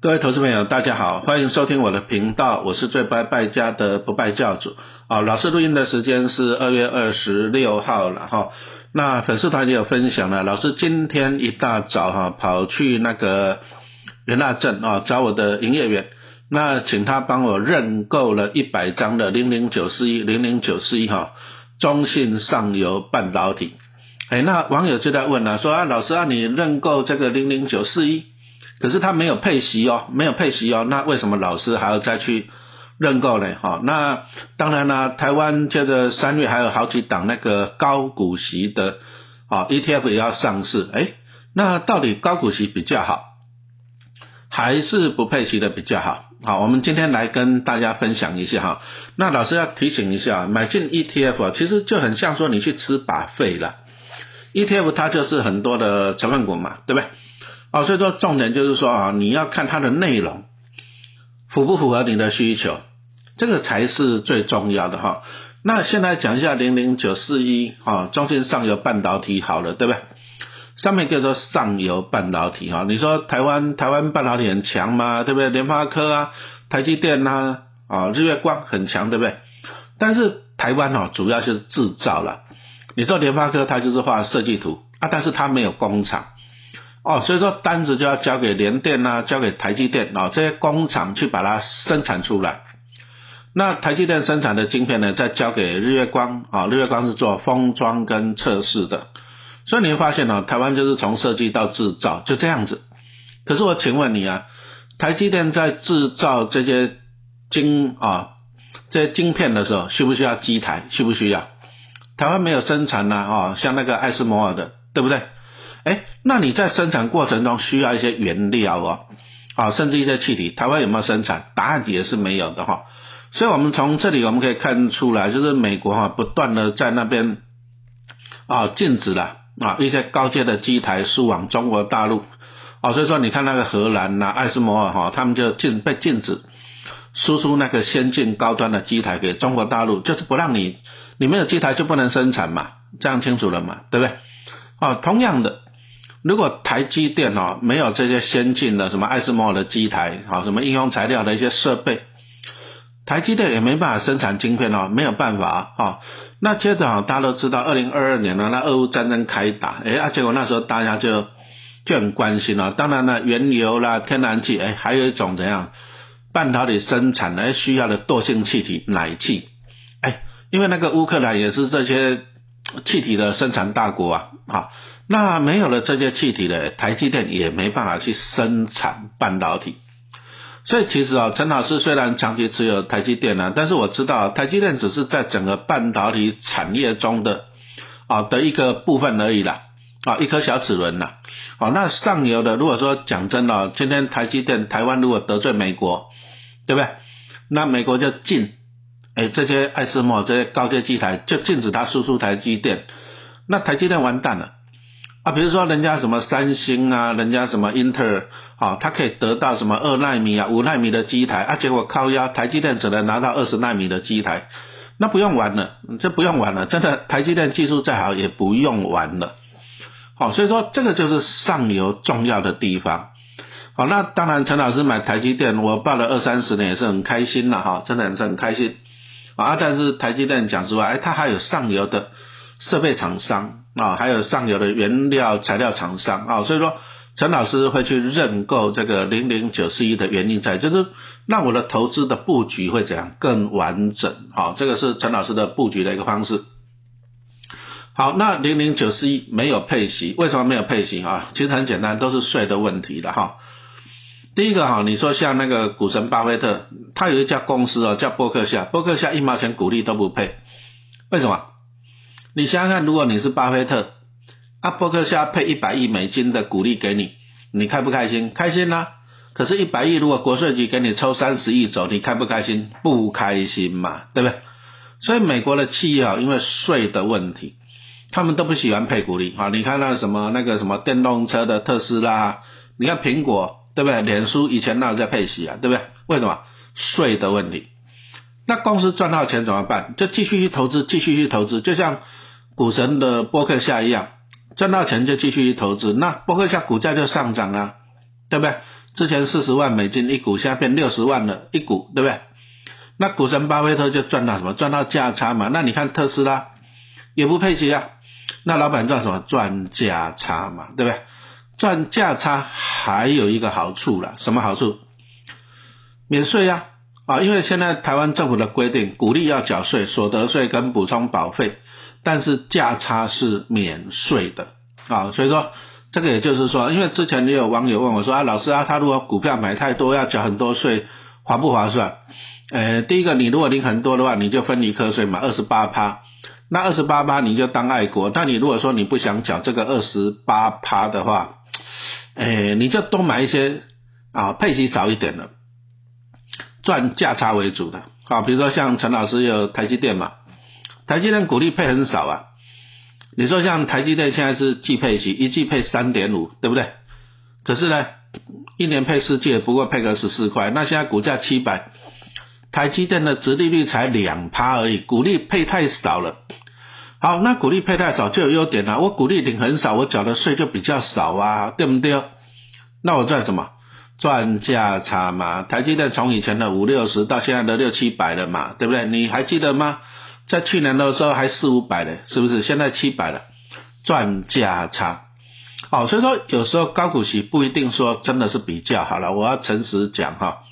各位投资朋友，大家好，欢迎收听我的频道，我是最不爱败家的不败教主啊。老师录音的时间是二月二十六号了哈。那粉丝团也有分享了，老师今天一大早哈跑去那个元大镇啊找我的营业员，那请他帮我认购了一百张的零零九四一零零九四一哈中信上游半导体。哎，那网友就在问了，说啊老师啊你认购这个零零九四一？可是他没有配息哦，没有配息哦，那为什么老师还要再去认购呢？哈，那当然啦，台湾这个三月还有好几档那个高股息的啊 ETF 也要上市，哎，那到底高股息比较好，还是不配息的比较好？好，我们今天来跟大家分享一下哈。那老师要提醒一下，买进 ETF，其实就很像说你去吃把费了，ETF 它就是很多的成分股嘛，对不对？哦，所以说重点就是说啊，你要看它的内容符不符合你的需求，这个才是最重要的哈。那现在讲一下零零九四一啊，中间上游半导体好了，对不对？上面叫做上游半导体哈。你说台湾台湾半导体很强吗？对不对？联发科啊，台积电呐，啊日月光很强，对不对？但是台湾哦，主要就是制造了。你说联发科它就是画设计图啊，但是它没有工厂。哦，所以说单子就要交给联电呐，交给台积电啊，这些工厂去把它生产出来。那台积电生产的晶片呢，再交给日月光啊，日月光是做封装跟测试的。所以你会发现呢，台湾就是从设计到制造就这样子。可是我请问你啊，台积电在制造这些晶啊这些晶片的时候，需不需要机台？需不需要？台湾没有生产呢啊，像那个爱斯摩尔的，对不对？哎，那你在生产过程中需要一些原料哦，啊，甚至一些气体，台湾有没有生产？答案也是没有的哈。所以，我们从这里我们可以看出来，就是美国哈不断的在那边啊禁止了啊一些高阶的机台输往中国大陆啊，所以说你看那个荷兰呐、爱斯摩尔哈，他们就禁被禁止输出那个先进高端的机台给中国大陆，就是不让你你没有机台就不能生产嘛，这样清楚了嘛，对不对？啊，同样的。如果台积电哦没有这些先进的什么爱斯摩尔的机台，好什么应用材料的一些设备，台积电也没办法生产晶片哦，没有办法啊。那接着啊，大家都知道，二零二二年呢，那俄乌战争开打，哎啊，结果那时候大家就就很关心了。当然了，原油啦、天然气，哎，还有一种怎样半导体生产呢需要的惰性气体氖气，哎，因为那个乌克兰也是这些气体的生产大国啊，啊。那没有了这些气体的台积电也没办法去生产半导体，所以其实啊，陈老师虽然长期持有台积电呢，但是我知道台积电只是在整个半导体产业中的啊的一个部分而已啦，啊一颗小齿轮啦，哦那上游的如果说讲真的，今天台积电台湾如果得罪美国，对不对？那美国就禁，哎这些爱斯莫这些高阶机台就禁止它输出台积电，那台积电完蛋了。啊，比如说人家什么三星啊，人家什么英特尔，啊，它可以得到什么二纳米啊、五纳米的机台，啊，结果靠压台积电只能拿到二十纳米的机台，那不用玩了，这不用玩了，真的台积电技术再好也不用玩了。好，所以说这个就是上游重要的地方。好，那当然陈老师买台积电，我报了二三十年也是很开心了哈，真的是很开心。啊，但是台积电讲实话，哎，它还有上游的设备厂商。啊，还有上游的原料材料厂商啊，所以说陈老师会去认购这个零零九四一的原因在，就是让我的投资的布局会怎样更完整，好，这个是陈老师的布局的一个方式。好，那零零九四一没有配息，为什么没有配息啊？其实很简单，都是税的问题的哈。第一个哈，你说像那个股神巴菲特，他有一家公司哦，叫伯克夏，伯克夏一毛钱股利都不配，为什么？你想想看，如果你是巴菲特，阿伯克夏配一百亿美金的股利给你，你开不开心？开心啦！可是，一百亿如果国税局给你抽三十亿走，你开不开心？不开心嘛，对不对？所以美国的企业啊，因为税的问题，他们都不喜欢配股利啊。你看那什么那个什么电动车的特斯拉，你看苹果，对不对？脸书以前那在配息啊，对不对？为什么？税的问题。那公司赚到钱怎么办？就继续去投资，继续去投资，就像。股神的波克夏一样，赚到钱就继续投资，那波克夏股价就上涨啊，对不对？之前四十万美金一股，现在变六十万了一股，对不对？那股神巴菲特就赚到什么？赚到价差嘛。那你看特斯拉也不配息啊，那老板赚什么？赚价差嘛，对不对？赚价差还有一个好处了，什么好处？免税呀，啊，因为现在台湾政府的规定，鼓励要缴税，所得税跟补充保费，但是价差是免税的啊，所以说这个也就是说，因为之前也有网友问我说啊，老师啊，他如果股票买太多要缴很多税，划不划算？呃，第一个，你如果领很多的话，你就分离课税嘛，二十八趴。那二十八趴你就当爱国。那你如果说你不想缴这个二十八趴的话，哎，你就多买一些啊，配息少一点的，赚价差为主的。好，比如说像陈老师有台积电嘛，台积电股利配很少啊。你说像台积电现在是季配息，一季配三点五，对不对？可是呢，一年配四季，不过配个十四块。那现在股价七百。台积电的殖利率才两趴而已，股利配太少了。好，那股利配太少就有优点了，我股利领很少，我缴的税就比较少啊，对不对？那我赚什么？赚价差嘛。台积电从以前的五六十到现在的六七百了嘛，对不对？你还记得吗？在去年的时候还四五百的，是不是？现在七百了，赚价差。哦，所以说有时候高股息不一定说真的是比较好了，我要诚实讲哈。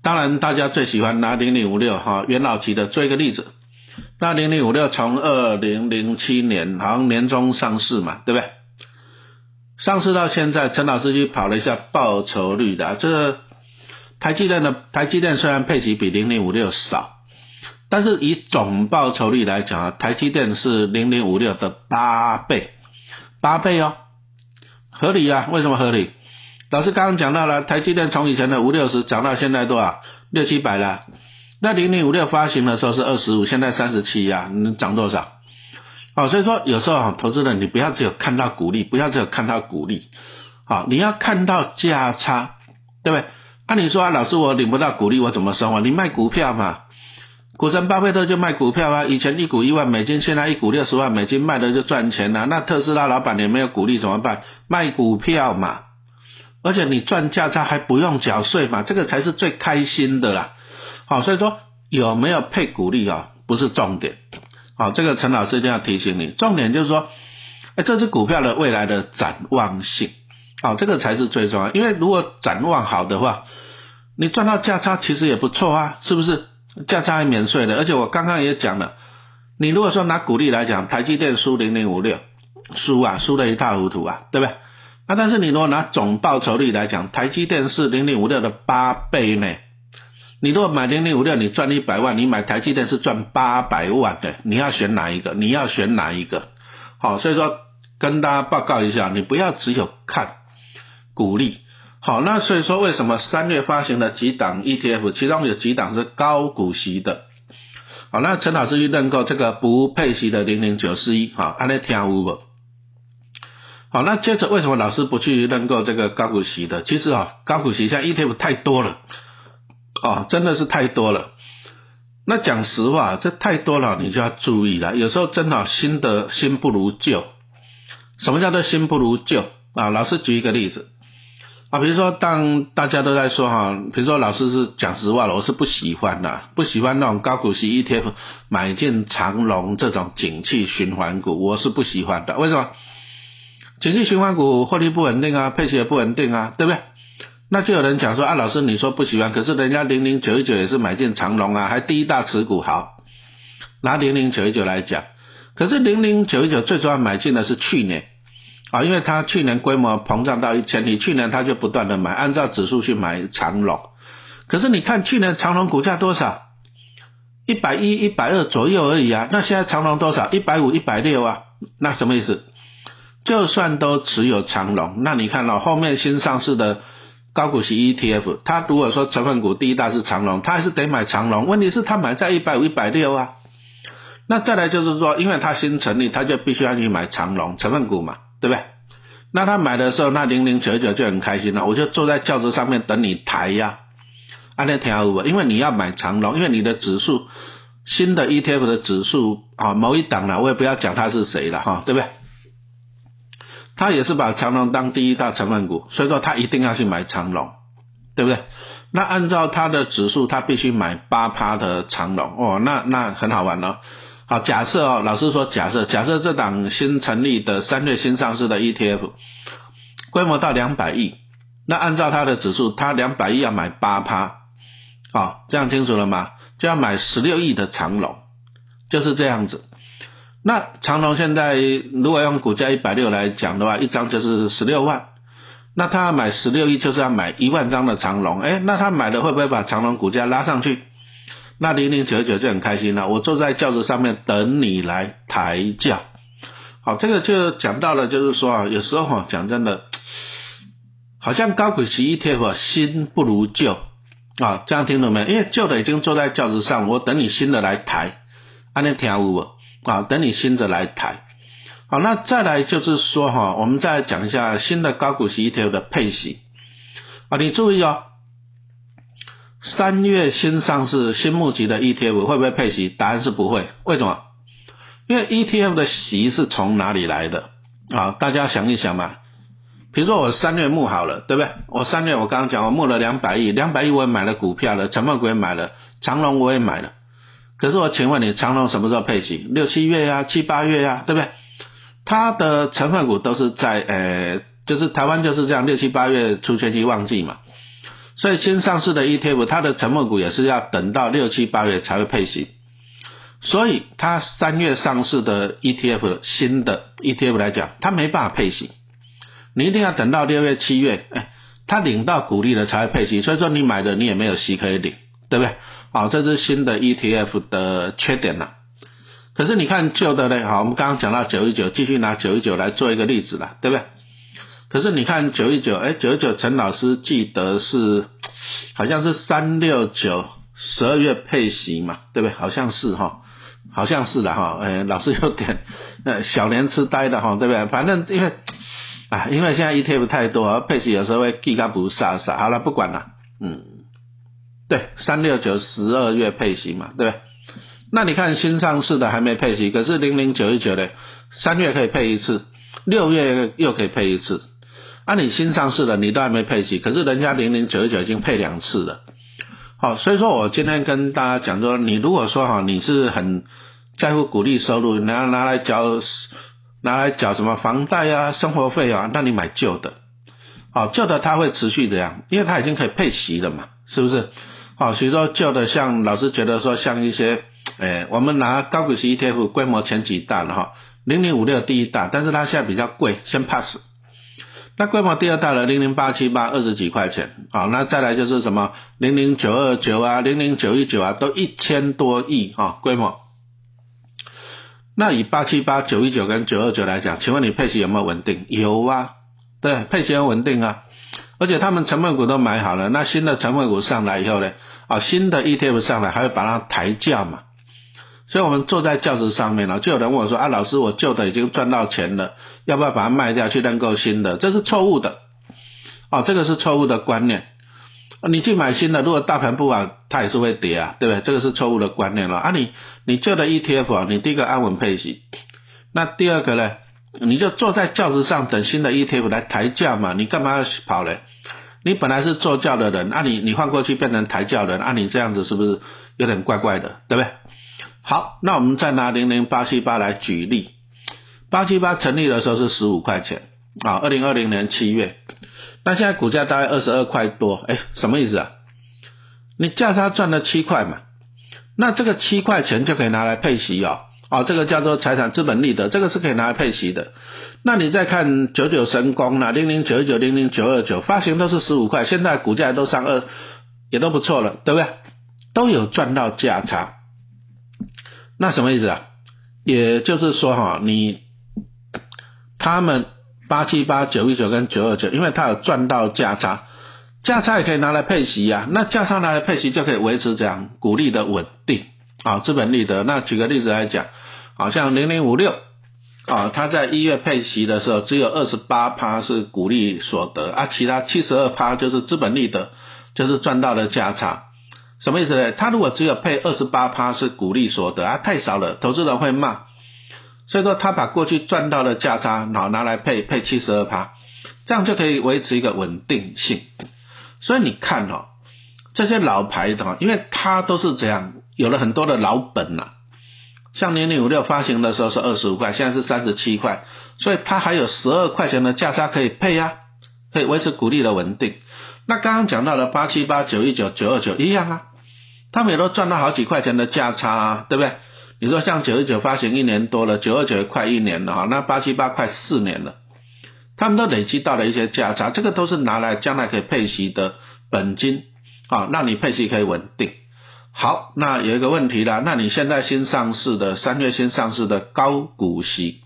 当然，大家最喜欢拿零零五六哈元老级的做一个例子。那零零五六从二零零七年好像年终上市嘛，对不对？上市到现在，陈老师去跑了一下报酬率的，这个台积电的台积电虽然配息比零零五六少，但是以总报酬率来讲啊，台积电是零零五六的八倍，八倍哦，合理啊？为什么合理？老师刚刚讲到了，台积电从以前的五六十涨到现在多少？六七百了。那零零五六发行的时候是二十五，现在三十七呀，能涨多少？好，所以说有时候啊，投资人你不要只有看到股利，不要只有看到股利，好，你要看到价差，对不对？按你说，老师我领不到股利，我怎么生活？你卖股票嘛，股神巴菲特就卖股票啊，以前一股一万美金，现在一股六十万美金，卖的就赚钱了。那特斯拉老板也没有股利怎么办？卖股票嘛。而且你赚价差还不用缴税嘛，这个才是最开心的啦。好，所以说有没有配股利啊，不是重点。好，这个陈老师一定要提醒你，重点就是说，哎，这只股票的未来的展望性，好，这个才是最重要。因为如果展望好的话，你赚到价差其实也不错啊，是不是？价差还免税的，而且我刚刚也讲了，你如果说拿股利来讲，台积电输零零五六，输啊，输的一塌糊涂啊，对不对？那但是你如果拿总报酬率来讲，台积电是零零五六的八倍呢。你如果买零零五六，你赚一百万，你买台积电是赚八百万的。你要选哪一个？你要选哪一个？好，所以说跟大家报告一下，你不要只有看股利。好，那所以说为什么三月发行的几档 ETF，其中有几档是高股息的？好，那陈老师去认购这个不配息的零零九四一，好，安利听有无？好，那接着为什么老师不去认购这个高股息的？其实啊，高股息像 ETF 太多了，哦，真的是太多了。那讲实话，这太多了，你就要注意了。有时候真的新的新不如旧。什么叫做新不如旧啊？老师举一个例子啊，比如说当大家都在说哈，比如说老师是讲实话了，我是不喜欢的，不喜欢那种高股息 ETF 买进长龙这种景气循环股，我是不喜欢的。为什么？景气循环股获利不稳定啊，配息也不稳定啊，对不对？那就有人讲说啊，老师你说不喜欢，可是人家零零九一九也是买进长隆啊，还第一大持股好，拿零零九一九来讲，可是零零九一九最主要买进的是去年啊，因为它去年规模膨胀到一千亿，去年它就不断的买，按照指数去买长隆，可是你看去年长隆股价多少？一百一、一百二左右而已啊，那现在长隆多少？一百五、一百六啊，那什么意思？就算都持有长龙，那你看到后面新上市的高股息 ETF，它如果说成分股第一大是长龙，它还是得买长龙。问题是它买在一百五、一百六啊。那再来就是说，因为它新成立，它就必须要去买长龙成分股嘛，对不对？那他买的时候，那零零九九就很开心了，我就坐在轿子上面等你抬呀，按那条五，因为你要买长龙，因为你的指数新的 ETF 的指数啊，某一档了，我也不要讲他是谁了哈，对不对？他也是把长龙当第一大成分股，所以说他一定要去买长龙，对不对？那按照他的指数，他必须买八趴的长龙哦，那那很好玩了。好，假设哦，老师说假设，假设这档新成立的三月新上市的 ETF 规模到两百亿，那按照它的指数，它两百亿要买八趴，好，这样清楚了吗？就要买十六亿的长隆，就是这样子。那长隆现在如果用股价一百六来讲的话，一张就是十六万。那他要买十六亿，就是要买一万张的长龙，哎，那他买的会不会把长龙股价拉上去？那零零九九就很开心了，我坐在轿子上面等你来抬轿。好，这个就讲到了，就是说啊，有时候哈，讲真的，好像高股息 ETF 新不如旧啊，这样听懂没？因为旧的已经坐在轿子上，我等你新的来抬，安尼听有无？啊，等你新的来抬。好，那再来就是说哈，我们再讲一下新的高股息 ETF 的配息啊，你注意哦，三月新上市新募集的 ETF 会不会配息？答案是不会，为什么？因为 ETF 的息是从哪里来的啊？大家想一想嘛，比如说我三月募好了，对不对？我三月我刚刚讲我募了两百亿，两百亿我也买了股票了，成分股也买了，长隆我也买了，可是我请问你，长隆什么时候配息？六七月呀，七八月呀，对不对？它的成分股都是在呃，就是台湾就是这样，六七八月出全期旺季嘛，所以新上市的 ETF 它的成分股也是要等到六七八月才会配息，所以它三月上市的 ETF 新的 ETF 来讲，它没办法配息，你一定要等到六月七月，哎，它领到股利了才会配息，所以说你买的你也没有息可以领，对不对？好，这是新的 ETF 的缺点了。可是你看旧的嘞，好，我们刚刚讲到九一九，继续拿九一九来做一个例子了，对不对？可是你看九一九，哎，九一九陈老师记得是好像是三六九十二月配息嘛，对不对？好像是哈，好像是的哈，哎，老师有点呃小年痴呆的哈，对不对？反正因为啊，因为现在 ETF 太多，配息有时候会记个不傻傻，好了，不管了，嗯，对，三六九十二月配息嘛，对不对？那你看新上市的还没配息，可是零零九一九的三月可以配一次，六月又可以配一次。啊，你新上市的你都还没配齐，可是人家零零九一九已经配两次了。好，所以说我今天跟大家讲说，你如果说哈你是很在乎股利收入，拿拿来缴拿来缴什么房贷啊、生活费啊，那你买旧的。好，旧的它会持续这样，因为它已经可以配齐了嘛，是不是？好，所以说旧的像老师觉得说像一些。哎，我们拿高股息 ETF 规模前几大了哈，零零五六第一大，但是它现在比较贵，先 pass。那规模第二大的零零八七八二十几块钱，好，那再来就是什么零零九二九啊，零零九一九啊，都一千多亿哈规模。那以八七八九一九跟九二九来讲，请问你配息有没有稳定？有啊，对，配息很稳定啊，而且他们成分股都买好了，那新的成分股上来以后呢，啊，新的 ETF 上来还会把它抬价嘛。所以，我们坐在轿子上面了，就有人问我说：“啊，老师，我旧的已经赚到钱了，要不要把它卖掉去认购新的？”这是错误的，哦，这个是错误的观念。你去买新的，如果大盘不好，它也是会跌啊，对不对？这个是错误的观念了。啊，你你旧的 ETF 啊，你第一个安稳配息，那第二个呢，你就坐在轿子上等新的 ETF 来抬价嘛，你干嘛要跑嘞？你本来是坐轿的人，啊，你你换过去变成抬轿人，啊，你这样子是不是有点怪怪的，对不对？好，那我们再拿零零八七八来举例，八七八成立的时候是十五块钱啊，二零二零年七月，那现在股价大概二十二块多，哎，什么意思啊？你价差赚了七块嘛，那这个七块钱就可以拿来配息哦，哦，这个叫做财产资本利得，这个是可以拿来配息的。那你再看九九神功啦，零零九九零零九二九发行都是十五块，现在股价都上二，也都不错了，对不对？都有赚到价差。那什么意思啊？也就是说哈，你他们八七八九一九跟九二九，因为它有赚到价差，价差也可以拿来配息呀。那价差拿来配息就可以维持这样股利的稳定啊，资本利得。那举个例子来讲，好像零零五六啊，它在一月配息的时候，只有二十八趴是股利所得啊，其他七十二趴就是资本利得，就是赚到的价差。什么意思呢？他如果只有配二十八趴是股利所得啊，太少了，投资人会骂。所以说他把过去赚到的价差拿拿来配配七十二趴，这样就可以维持一个稳定性。所以你看哦，这些老牌的，因为它都是这样，有了很多的老本呐。像零零五六发行的时候是二十五块，现在是三十七块，所以它还有十二块钱的价差可以配呀，可以维持股利的稳定。那刚刚讲到了八七八九一九九二九一样啊，他们也都赚到好几块钱的价差啊，对不对？你说像九一九发行一年多了，九二九快一年了哈，那八七八快四年了，他们都累积到了一些价差，这个都是拿来将来可以配息的本金啊，让你配息可以稳定。好，那有一个问题了，那你现在新上市的三月新上市的高股息，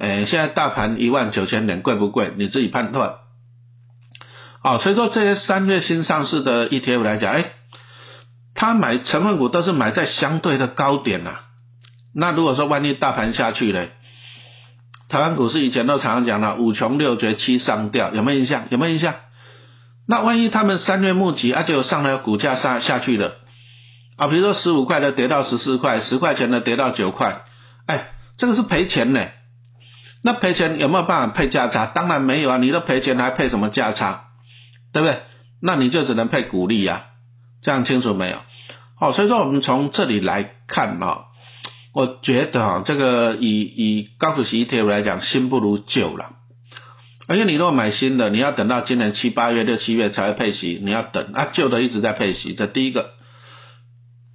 诶，现在大盘一万九千点贵不贵？你自己判断。好，所以说这些三月新上市的 ETF 来讲，哎。他买成分股都是买在相对的高点呐，那如果说万一大盘下去嘞，台湾股市以前都常常讲了五穷六绝七上吊，有没有印象？有没有印象？那万一他们三月募集啊，就上了股价上下去了啊，比如说十五块的跌到十四块，十块钱的跌到九块，哎，这个是赔钱呢。那赔钱有没有办法配价差？当然没有啊，你都赔钱还配什么价差？对不对？那你就只能配股利呀。这样清楚没有？好，所以说我们从这里来看啊，我觉得啊，这个以以高股息 ETF 来讲，新不如旧了。而且你如果买新的，你要等到今年七八月、六七月才会配息，你要等啊，旧的一直在配息，这第一个。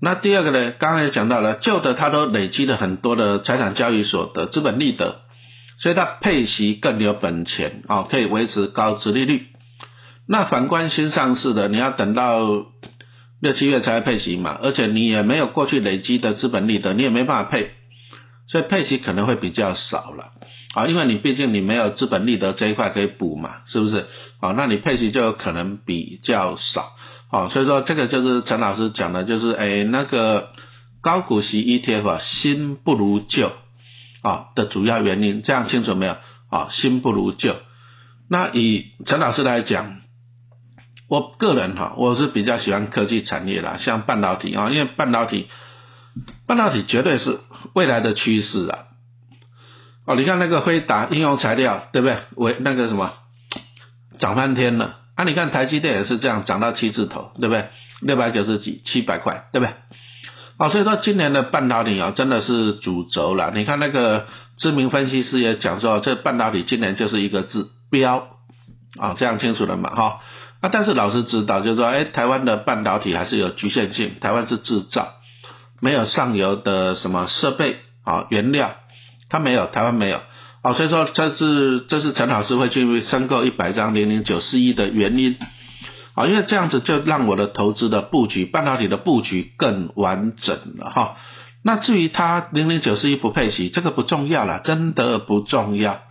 那第二个呢？刚刚也讲到了，旧的它都累积了很多的财产交易所得、资本利得，所以它配息更有本钱啊，可以维持高殖利率。那反观新上市的，你要等到。六七月才会配息嘛，而且你也没有过去累积的资本利得，你也没办法配，所以配息可能会比较少了啊，因为你毕竟你没有资本利得这一块可以补嘛，是不是？啊，那你配息就可能比较少啊，所以说这个就是陈老师讲的，就是哎那个高股息 ETF，新不如旧啊的主要原因，这样清楚没有？啊，新不如旧。那以陈老师来讲。我个人哈，我是比较喜欢科技产业啦，像半导体啊，因为半导体，半导体绝对是未来的趋势啊。哦，你看那个辉达应用材料，对不对？为那个什么涨翻天了啊！你看台积电也是这样，涨到七字头，对不对？六百九十几，七百块，对不对？哦，所以说今年的半导体啊，真的是主轴了。你看那个知名分析师也讲说，这半导体今年就是一个字标啊，这样清楚了嘛？哈。啊，但是老师知道，就是说，哎，台湾的半导体还是有局限性，台湾是制造，没有上游的什么设备啊，原料，它没有，台湾没有，哦，所以说这是这是陈老师会去申购一百张零零九四一的原因，啊，因为这样子就让我的投资的布局，半导体的布局更完整了哈。那至于它零零九四一不配息，这个不重要了，真的不重要，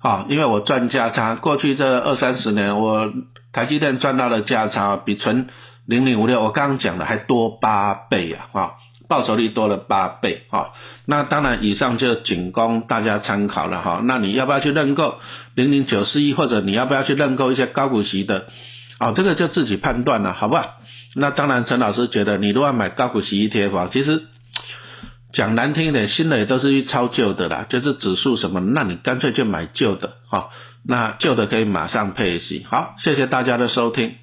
好，因为我赚价差，过去这二三十年我。台积电赚到的价差比纯零零五六，我刚刚讲的还多八倍啊！啊，报酬率多了八倍啊！那当然，以上就仅供大家参考了哈。那你要不要去认购零零九四一，或者你要不要去认购一些高股息的？啊，这个就自己判断了，好不好？那当然，陈老师觉得你如果买高股息 ETF，其实讲难听一点，新的也都是去抄旧的啦，就是指数什么，那你干脆就买旧的哈。那旧的可以马上配息，好，谢谢大家的收听。